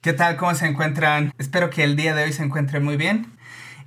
¿Qué tal? ¿Cómo se encuentran? Espero que el día de hoy se encuentren muy bien.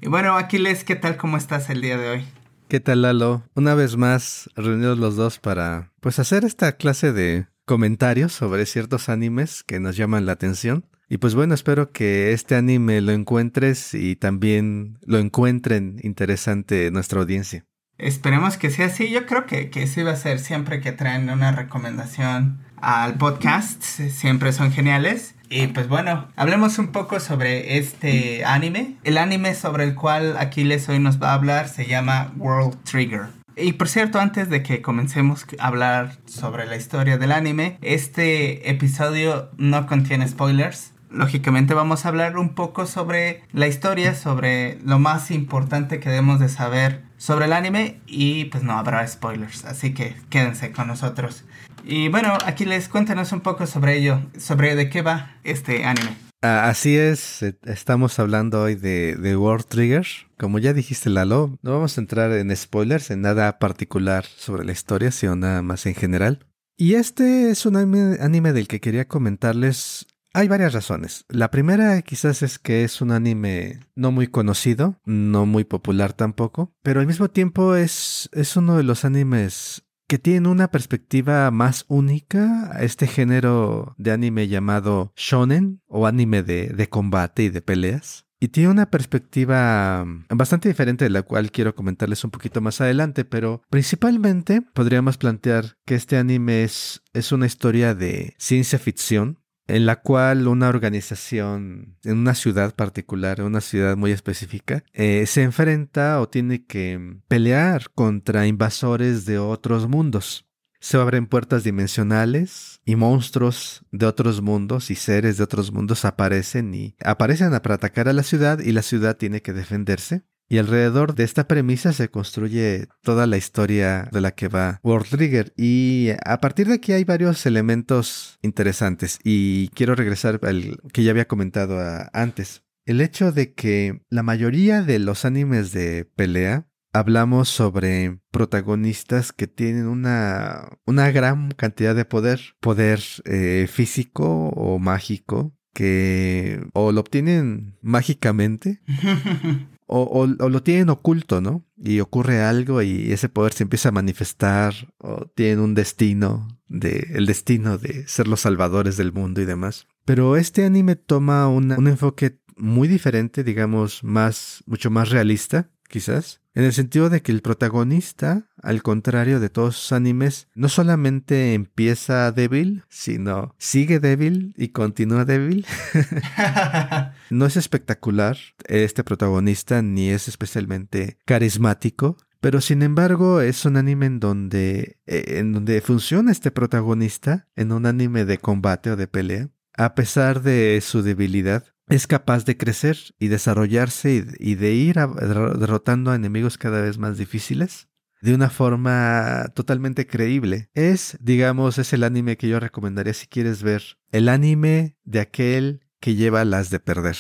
Y bueno, Aquiles, ¿qué tal? ¿Cómo estás el día de hoy? ¿Qué tal, Lalo? Una vez más reunidos los dos para pues hacer esta clase de comentarios sobre ciertos animes que nos llaman la atención. Y pues bueno, espero que este anime lo encuentres y también lo encuentren interesante nuestra audiencia. Esperemos que sea así. Yo creo que, que sí va a ser siempre que traen una recomendación al podcast. Siempre son geniales. Y pues bueno, hablemos un poco sobre este anime. El anime sobre el cual Aquiles hoy nos va a hablar se llama World Trigger. Y por cierto, antes de que comencemos a hablar sobre la historia del anime, este episodio no contiene spoilers. Lógicamente vamos a hablar un poco sobre la historia, sobre lo más importante que debemos de saber sobre el anime y pues no habrá spoilers, así que quédense con nosotros. Y bueno, aquí les cuéntanos un poco sobre ello, sobre de qué va este anime. Ah, así es, eh, estamos hablando hoy de, de World Trigger. Como ya dijiste, Lalo, no vamos a entrar en spoilers, en nada particular sobre la historia, sino nada más en general. Y este es un anime, anime del que quería comentarles hay varias razones. La primera quizás es que es un anime no muy conocido, no muy popular tampoco, pero al mismo tiempo es, es uno de los animes que tienen una perspectiva más única a este género de anime llamado shonen o anime de, de combate y de peleas. Y tiene una perspectiva bastante diferente de la cual quiero comentarles un poquito más adelante, pero principalmente podríamos plantear que este anime es, es una historia de ciencia ficción en la cual una organización en una ciudad particular, en una ciudad muy específica, eh, se enfrenta o tiene que pelear contra invasores de otros mundos. Se abren puertas dimensionales y monstruos de otros mundos y seres de otros mundos aparecen y aparecen para atacar a la ciudad y la ciudad tiene que defenderse. Y alrededor de esta premisa se construye toda la historia de la que va World Trigger. Y a partir de aquí hay varios elementos interesantes. Y quiero regresar al que ya había comentado antes. El hecho de que la mayoría de los animes de pelea hablamos sobre protagonistas que tienen una, una gran cantidad de poder. Poder eh, físico o mágico que o lo obtienen mágicamente o, lo tienen oculto, ¿no? Y ocurre algo y ese poder se empieza a manifestar o tienen un destino, de, el destino de ser los salvadores del mundo y demás. Pero este anime toma un enfoque muy diferente, digamos, más, mucho más realista, quizás, en el sentido de que el protagonista, al contrario de todos sus animes, no solamente empieza débil, sino sigue débil y continúa débil. no es espectacular este protagonista, ni es especialmente carismático. Pero sin embargo es un anime en donde, eh, en donde funciona este protagonista, en un anime de combate o de pelea, a pesar de su debilidad, es capaz de crecer y desarrollarse y, de ir derrotando a enemigos cada vez más difíciles de una forma totalmente creíble. Es, digamos, es el anime que yo recomendaría si quieres ver. El anime de aquel que lleva las de perder.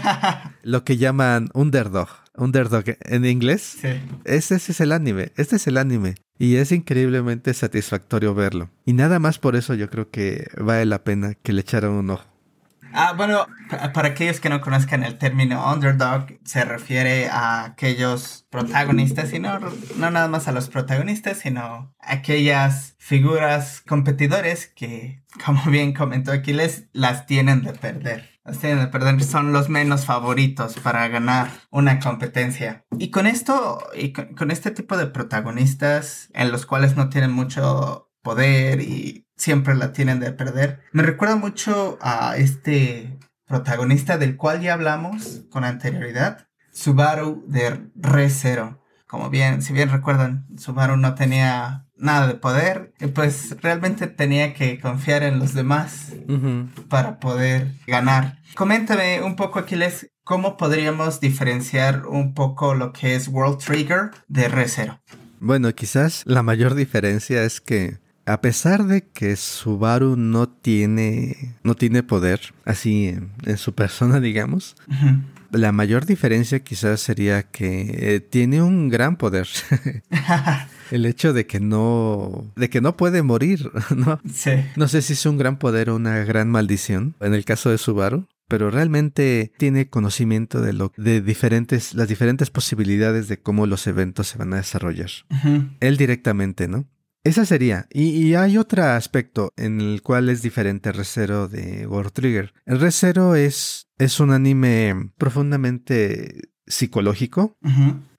Lo que llaman underdog. Underdog en inglés. Sí. Ese, ese es el anime. Este es el anime. Y es increíblemente satisfactorio verlo. Y nada más por eso yo creo que vale la pena que le echaran un ojo. Ah, bueno, para aquellos que no conozcan el término underdog, se refiere a aquellos protagonistas, y no, no nada más a los protagonistas, sino a aquellas figuras competidores que, como bien comentó Aquiles, las tienen de perder. Las tienen de perder, son los menos favoritos para ganar una competencia. Y con esto, y con este tipo de protagonistas, en los cuales no tienen mucho poder y siempre la tienen de perder. Me recuerda mucho a este protagonista del cual ya hablamos con anterioridad, Subaru de Re Zero. Como bien, si bien recuerdan, Subaru no tenía nada de poder, y pues realmente tenía que confiar en los demás para poder ganar. Coméntame un poco, Aquiles, cómo podríamos diferenciar un poco lo que es World Trigger de Re Zero. Bueno, quizás la mayor diferencia es que a pesar de que Subaru no tiene, no tiene poder, así en, su persona, digamos, la mayor diferencia quizás sería que eh, tiene un gran poder. El hecho de que no, de que no puede morir, ¿no? Sí. No sé si es un gran poder o una gran maldición en el caso de Subaru, pero realmente tiene conocimiento de lo de diferentes las diferentes posibilidades de cómo los eventos se van a desarrollar. Él directamente, ¿no? Esa sería. Y, hay otro aspecto en el cual es diferente ReZero de World Trigger. El ReZero es, es un anime profundamente psicológico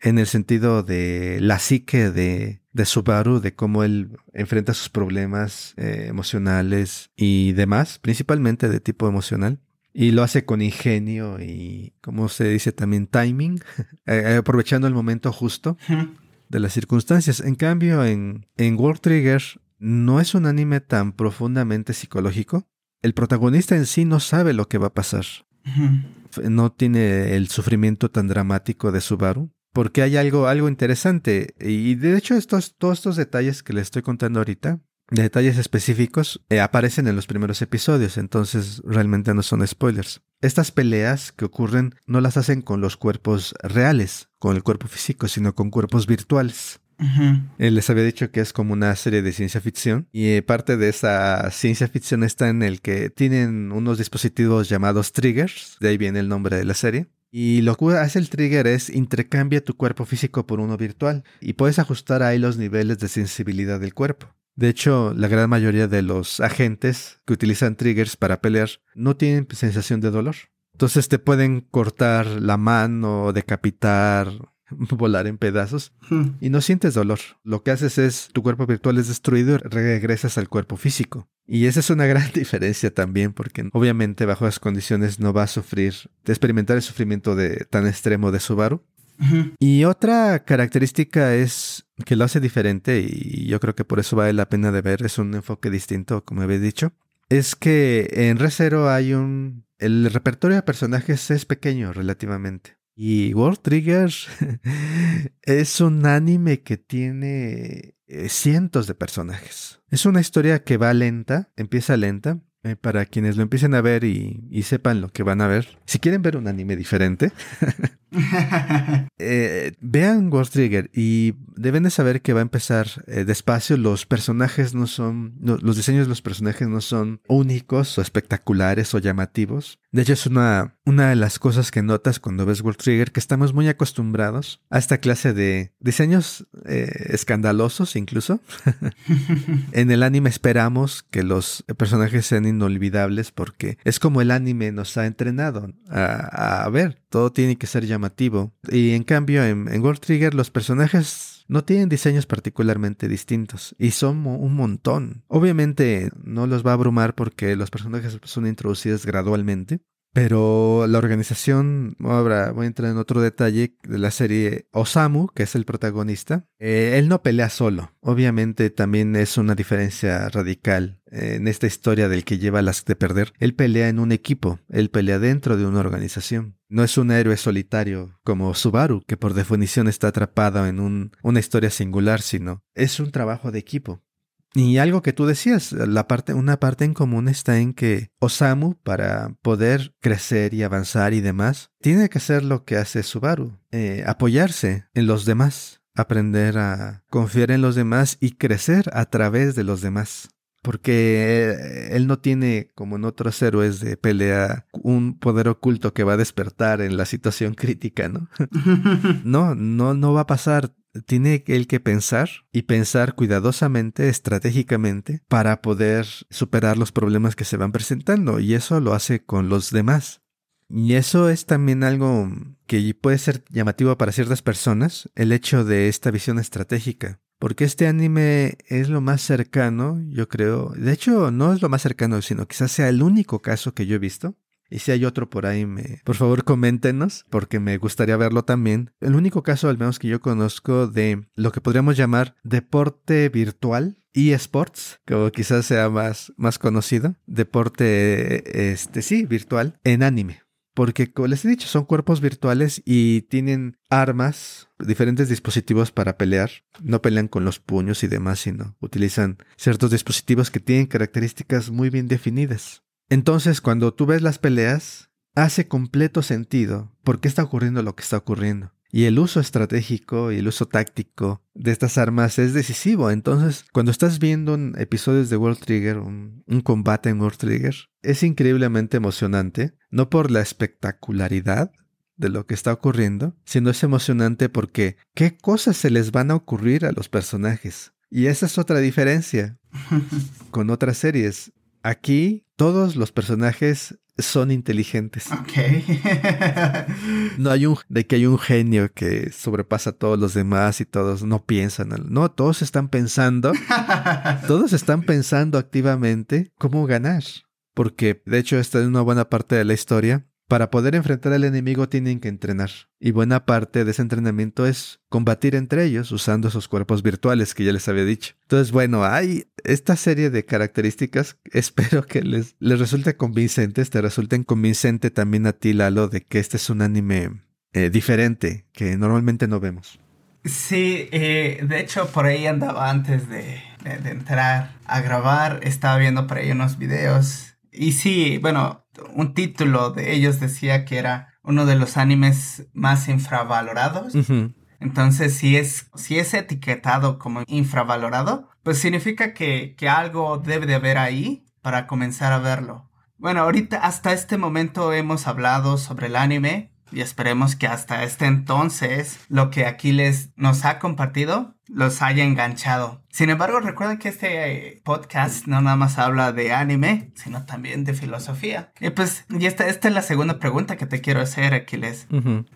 en el sentido de la psique de, de Subaru, de cómo él enfrenta sus problemas eh, emocionales y demás, principalmente de tipo emocional. Y lo hace con ingenio y, como se dice también, timing, eh, aprovechando el momento justo de las circunstancias. En cambio, en, en World Trigger no es un anime tan profundamente psicológico. El protagonista en sí no sabe lo que va a pasar. No tiene el sufrimiento tan dramático de Subaru. Porque hay algo, algo interesante. Y de hecho, estos, todos estos detalles que le estoy contando ahorita, detalles específicos, eh, aparecen en los primeros episodios. Entonces realmente no son spoilers. Estas peleas que ocurren no las hacen con los cuerpos reales, con el cuerpo físico, sino con cuerpos virtuales. Eh, les había dicho que es como una serie de ciencia ficción y eh, parte de esa ciencia ficción está en el que tienen unos dispositivos llamados triggers, de ahí viene el nombre de la serie. Y lo que hace el trigger es intercambia tu cuerpo físico por uno virtual y puedes ajustar ahí los niveles de sensibilidad del cuerpo. De hecho, la gran mayoría de los agentes que utilizan triggers para pelear no tienen sensación de dolor. Entonces te pueden cortar la mano, decapitar, volar en pedazos hmm. y no sientes dolor. Lo que haces es tu cuerpo virtual es destruido y regresas al cuerpo físico. Y esa es una gran diferencia también porque obviamente bajo las condiciones no va a sufrir, de experimentar el sufrimiento de, tan extremo de Subaru, y otra característica es que lo hace diferente y yo creo que por eso vale la pena de ver, es un enfoque distinto, como había dicho, es que en ReZero hay un... El repertorio de personajes es pequeño relativamente. Y World Trigger es un anime que tiene eh, cientos de personajes. Es una historia que va lenta, empieza lenta, eh, para quienes lo empiecen a ver y, y, sepan lo que van a ver. Si quieren ver un anime diferente, eh, vean World Trigger y deben de saber que va a empezar eh, despacio. Los personajes no son, los diseños de los personajes no son únicos o espectaculares o llamativos. De hecho, es una, una de las cosas que notas cuando ves World Trigger, que estamos muy acostumbrados a esta clase de diseños eh, escandalosos incluso. en el anime esperamos que los personajes sean inolvidables porque es como el anime nos ha entrenado a, a ver, todo tiene que ser llamativo. Y en cambio, en, en World Trigger los personajes no tienen diseños particularmente distintos y son un montón. Obviamente no los va a abrumar porque los personajes son introducidos gradualmente, pero la organización, ahora voy a entrar en otro detalle de la serie Osamu, que es el protagonista, eh, él no pelea solo. Obviamente también es una diferencia radical eh, en esta historia del que lleva las de perder. Él pelea en un equipo, él pelea dentro de una organización. No es un héroe solitario como Subaru, que por definición está atrapado en un, una historia singular, sino es un trabajo de equipo. Y algo que tú decías, la parte, una parte en común está en que Osamu, para poder crecer y avanzar y demás, tiene que hacer lo que hace Subaru, eh, apoyarse en los demás, aprender a confiar en los demás y crecer a través de los demás. Porque eh, él no tiene, como en otros héroes de pelea, un poder oculto que va a despertar en la situación crítica, ¿no? no, no, no va a pasar tiene él que pensar y pensar cuidadosamente, estratégicamente, para poder superar los problemas que se van presentando. Y eso lo hace con los demás. Y eso es también algo que puede ser llamativo para ciertas personas, el hecho de esta visión estratégica. Porque este anime es lo más cercano, yo creo. De hecho, no es lo más cercano, sino quizás sea el único caso que yo he visto y si hay otro por ahí, me, por favor coméntenos, porque me gustaría verlo también. El único caso, al menos que yo conozco, de lo que podríamos llamar deporte virtual, eSports, como quizás sea más, más conocido, deporte, este sí, virtual, en anime. porque, como les he dicho, son cuerpos virtuales y tienen armas, diferentes dispositivos para pelear. No pelean con los puños y demás, sino utilizan ciertos dispositivos que tienen características muy bien definidas. Entonces, cuando tú ves las peleas, hace completo sentido por qué está ocurriendo lo que está ocurriendo. Y el uso estratégico y el uso táctico de estas armas es decisivo. Entonces, cuando estás viendo un episodios de World Trigger, un, un, combate en World Trigger, es increíblemente emocionante, no por la espectacularidad de lo que está ocurriendo, sino es emocionante porque qué cosas se les van a ocurrir a los personajes. Y esa es otra diferencia con otras series. Aquí todos los personajes son inteligentes. Ok. no hay un de que hay un genio que sobrepasa a todos los demás y todos no piensan. No, todos están pensando. todos están pensando activamente cómo ganar. Porque de hecho esta es una buena parte de la historia para poder enfrentar al enemigo tienen que entrenar, y buena parte de ese entrenamiento es combatir entre ellos usando esos cuerpos virtuales que ya les había dicho. Entonces, bueno, hay esta serie de características, espero que les, les resulte convincentes, te resulten convincente también a ti, Lalo, de que este es un anime eh, diferente, que normalmente no vemos. Sí, eh, de hecho por ahí andaba antes de, de, de entrar a grabar, estaba viendo por ahí unos videos. Y sí, bueno, un título de ellos decía que era uno de los animes más infravalorados. Entonces, si es, si es etiquetado como infravalorado, pues significa que, que algo debe de haber ahí para comenzar a verlo. Bueno, ahorita hasta este momento hemos hablado sobre el anime y esperemos que hasta este entonces lo que Aquiles nos ha compartido los haya enganchado. Sin embargo, recuerden que este podcast no nada más habla de anime, sino también de filosofía. Y pues, y esta, esta es la segunda pregunta que te quiero hacer, Aquiles.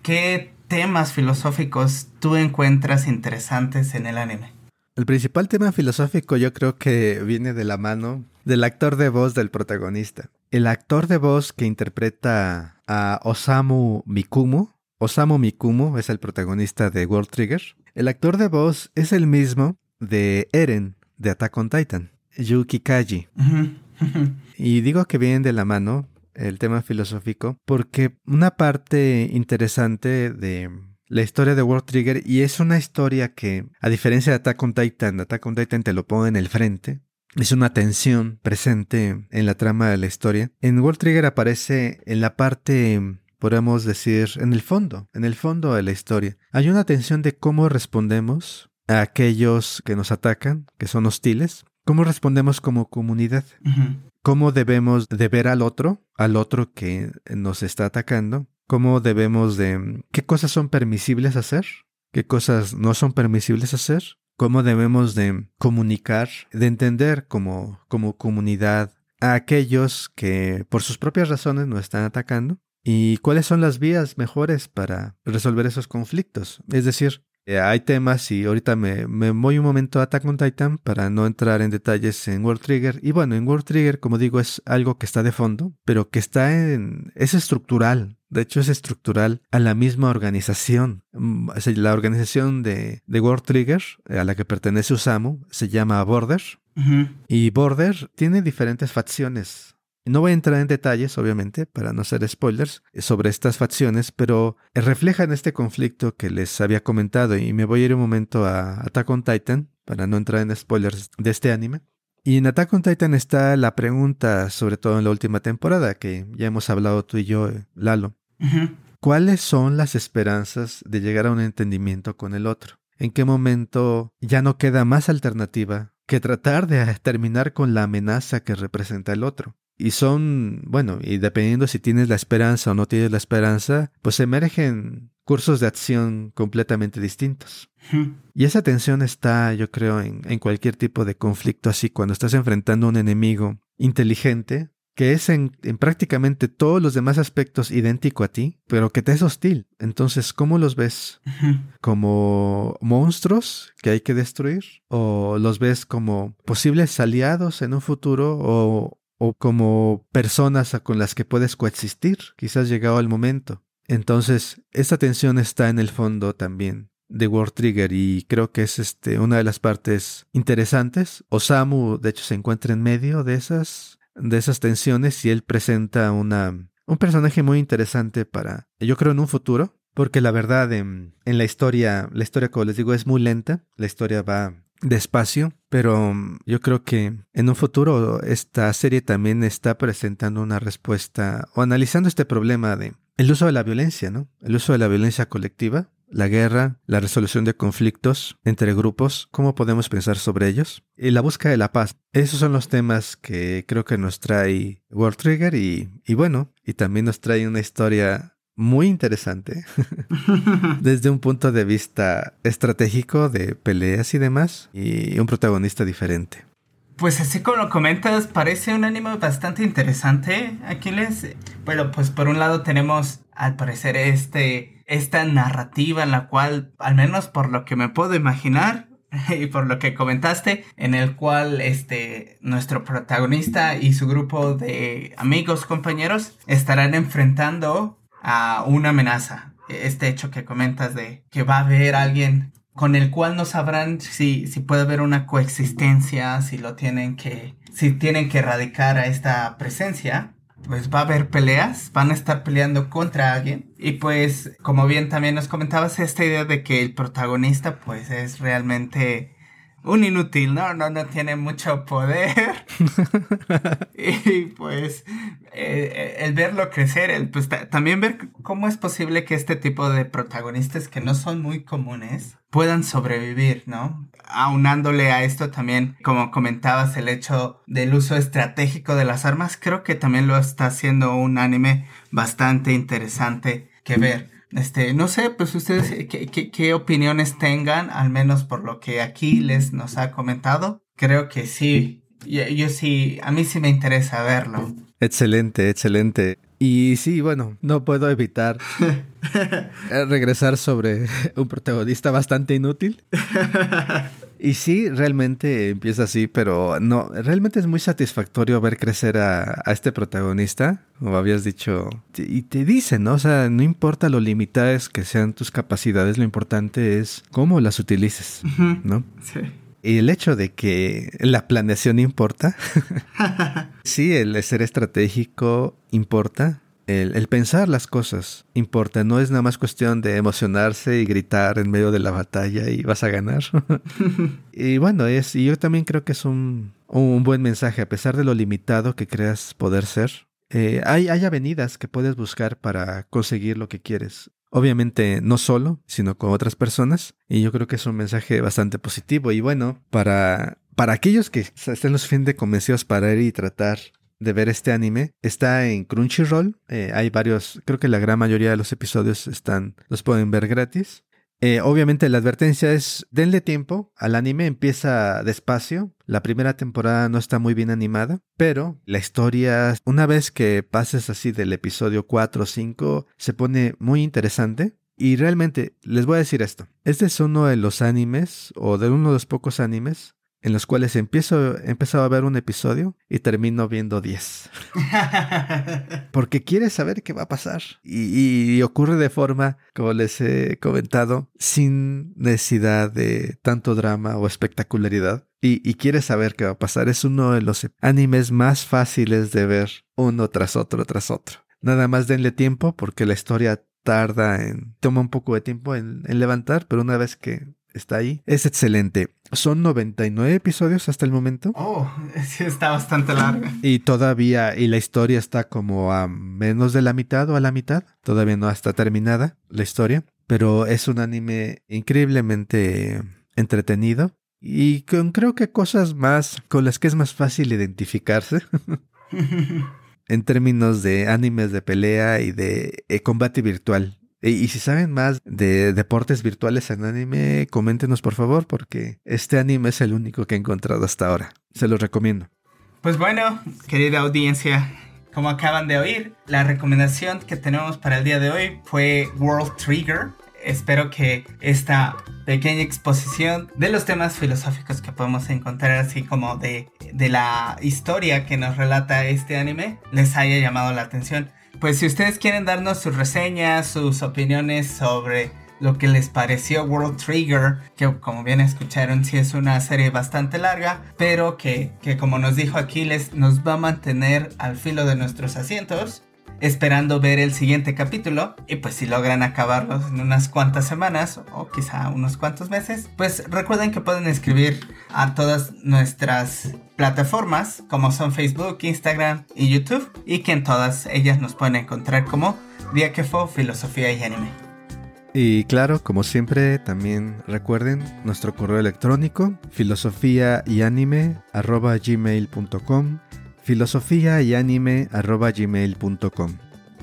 ¿Qué temas filosóficos tú encuentras interesantes en el anime? El principal tema filosófico yo creo que viene de la mano del actor de voz del protagonista. El actor de voz que interpreta a Osamu Mikumo. Osamu Mikumo es el protagonista de World Trigger. El actor de voz es el mismo de Eren de Attack on Titan, Yuki Kaji. y digo que viene de la mano el tema filosófico porque una parte interesante de la historia de World Trigger y es una historia que, a diferencia de Attack on Titan, Attack on Titan te lo pone en el frente. Es una tensión presente en la trama de la historia. En World Trigger aparece en la parte, podemos decir, en el fondo, en el fondo de la historia. Hay una tensión de cómo respondemos a aquellos que nos atacan, que son hostiles. ¿Cómo respondemos como comunidad? ¿Cómo debemos de ver al otro, al otro que nos está atacando? cómo debemos de, qué cosas son permisibles hacer, qué cosas no son permisibles hacer, cómo debemos de comunicar, de entender como, como comunidad a aquellos que por sus propias razones nos están atacando y cuáles son las vías mejores para resolver esos conflictos. Es decir, eh, hay temas y ahorita me, me, voy un momento a Attack on Titan para no entrar en detalles en World Trigger. Y bueno, en World Trigger, como digo, es algo que está de fondo, pero que está en... es estructural. De hecho, es estructural a la misma organización. Mm, la organización de, de World Trigger, a la que pertenece Usamu, se llama Border. Y Border tiene diferentes facciones no voy a entrar en detalles, obviamente, para no hacer spoilers sobre estas facciones, pero reflejan este conflicto que les había comentado y me voy a ir un momento a Attack on Titan para no entrar en spoilers de este anime. Y en Attack on Titan está la pregunta, sobre todo en la última temporada, que ya hemos hablado tú y yo, Lalo. ¿Cuáles son las esperanzas de llegar a un entendimiento con el otro? ¿En qué momento ya no queda más alternativa que tratar de terminar con la amenaza que representa el otro? Y son, bueno, y dependiendo si tienes la esperanza o no tienes la esperanza, pues emergen cursos de acción completamente distintos. Y esa tensión está, yo creo, en, en, cualquier tipo de conflicto así, cuando estás enfrentando a un enemigo inteligente, que es en, en, prácticamente todos los demás aspectos idéntico a ti, pero que te es hostil. Entonces, ¿cómo los ves? ¿Como monstruos que hay que destruir? ¿O los ves como posibles aliados en un futuro? ¿O o como personas con las que puedes coexistir. Quizás llegado el momento. Entonces, esta tensión está en el fondo también de World Trigger y creo que es este una de las partes interesantes. Osamu, de hecho, se encuentra en medio de esas de esas tensiones y él presenta una un personaje muy interesante para, yo creo, en un futuro, porque la verdad en, en la historia, la historia, como les digo, es muy lenta, la historia va despacio, pero mm, yo creo que en un futuro esta serie también está presentando una respuesta o analizando este problema de el uso de la violencia, ¿no? El uso de la violencia colectiva, la guerra, la resolución de conflictos entre grupos, cómo podemos pensar sobre ellos y la búsqueda de la paz. Esos son los temas que creo que nos trae World Trigger y, y bueno, y también nos trae una historia muy interesante desde un punto de vista estratégico de peleas y demás y un protagonista diferente. Pues así como lo comentas, parece un anime bastante interesante, Aquiles. Bueno, pues por un lado tenemos al parecer este, esta narrativa en la cual, al menos por lo que me puedo imaginar, y por lo que comentaste, en el cual este nuestro protagonista y su grupo de amigos, compañeros, estarán enfrentando a una amenaza. Este hecho que comentas de que va a haber alguien con el cual no sabrán si, si puede haber una coexistencia, si lo tienen que, si tienen que erradicar a esta presencia, pues va a haber peleas, van a estar peleando contra alguien. Y pues, como bien también nos comentabas, esta idea de que el protagonista pues es realmente un inútil, ¿no? No, no tiene mucho poder. y pues eh, eh, el verlo crecer, el, pues también ver cómo es posible que este tipo de protagonistas que no son muy comunes puedan sobrevivir, ¿no? Aunándole a esto también, como comentabas, el hecho del uso estratégico de las armas, creo que también lo está haciendo un anime bastante interesante que ver. Este, no sé, pues ustedes qué, opiniones tengan, al menos por lo que aquí les nos ha comentado. Creo que sí, yo, sí, a mí sí me interesa verlo. Excelente, excelente. Y sí, bueno, no puedo evitar regresar sobre un protagonista bastante inútil. Y sí, realmente empieza así, pero no, realmente es muy satisfactorio ver crecer a, este protagonista, como habías dicho, y te dicen, ¿no? O sea, no importa lo limitadas que sean tus capacidades, lo importante es cómo las utilices, ¿no? Sí. Y el hecho de que la planeación importa, sí, el ser estratégico importa, el, pensar las cosas importa, no es nada más cuestión de emocionarse y gritar en medio de la batalla y vas a ganar. y bueno, es, y yo también creo que es un, un buen mensaje, a pesar de lo limitado que creas poder ser. Eh, hay, hay avenidas que puedes buscar para conseguir lo que quieres. Obviamente no solo, sino con otras personas. Y yo creo que es un mensaje bastante positivo. Y bueno, para, para aquellos que estén lo suficientemente convencidos para ir y tratar de ver este anime. Está en Crunchyroll. Eh, hay varios, creo que la gran mayoría de los episodios están, los pueden ver gratis. Eh, obviamente la advertencia es denle tiempo al anime, empieza despacio. La primera temporada no está muy bien animada, pero la historia, una vez que pases así del episodio 4 o 5, se pone muy interesante. Y realmente, les voy a decir esto. Este es uno de los animes, o de uno de los pocos animes, en los cuales empiezo, a ver un episodio y termino viendo 10. Porque quieres saber qué va a pasar. Y, ocurre de forma, como les he comentado, sin necesidad de tanto drama o espectacularidad. Y, y quieres saber qué va a pasar. Es uno de los animes más fáciles de ver uno tras otro, tras otro. Nada más denle tiempo porque la historia tarda en, toma un poco de tiempo en levantar, pero una vez que está ahí. Es excelente. Son 99 episodios hasta el momento. Oh, sí, está bastante larga. Y todavía, y la historia está como a menos de la mitad o a la mitad. Todavía no está terminada la historia. Pero es un anime increíblemente entretenido. Y con creo que cosas más con las que es más fácil identificarse. en términos de animes de pelea y de eh, combate virtual. Y, si saben más de deportes virtuales en anime, coméntenos por favor, porque este anime es el único que he encontrado hasta ahora. Se los recomiendo. Pues bueno, querida audiencia, como acaban de oír, la recomendación que tenemos para el día de hoy fue World Trigger. Espero que esta pequeña exposición de los temas filosóficos que podemos encontrar, así como de, de la historia que nos relata este anime, les haya llamado la atención. Pues si ustedes quieren darnos sus reseñas, sus opiniones sobre lo que les pareció World Trigger, que como bien escucharon sí es una serie bastante larga, pero que, como nos dijo Aquiles nos va a mantener al filo de nuestros asientos. Esperando ver el siguiente capítulo. Y pues si logran acabarlos en unas cuantas semanas o quizá unos cuantos meses, pues recuerden que pueden escribir a todas nuestras plataformas como son Facebook, Instagram y YouTube y que en todas ellas nos pueden encontrar como fue Filosofía y Anime. Y claro, como siempre, también recuerden nuestro correo electrónico filosofía y anime gmail.com filosofía y anime gmail.com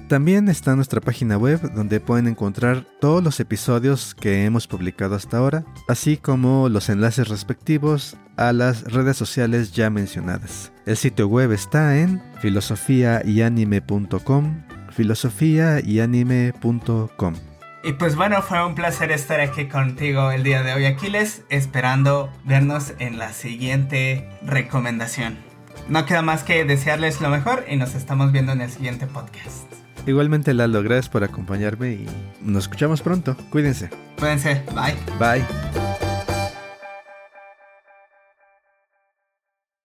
también está nuestra página web donde pueden encontrar todos los episodios que hemos publicado hasta ahora, así como los enlaces respectivos a las redes sociales ya mencionadas. El sitio web está en filosofiayanime.com, filosofiayanime.com. Y pues bueno, fue un placer estar aquí contigo el día de hoy, Aquiles, esperando vernos en la siguiente recomendación. No queda más que desearles lo mejor y nos estamos viendo en el siguiente podcast. Igualmente, Lalo, gracias por acompañarme y nos escuchamos pronto. Cuídense. Cuídense. Bye. Bye.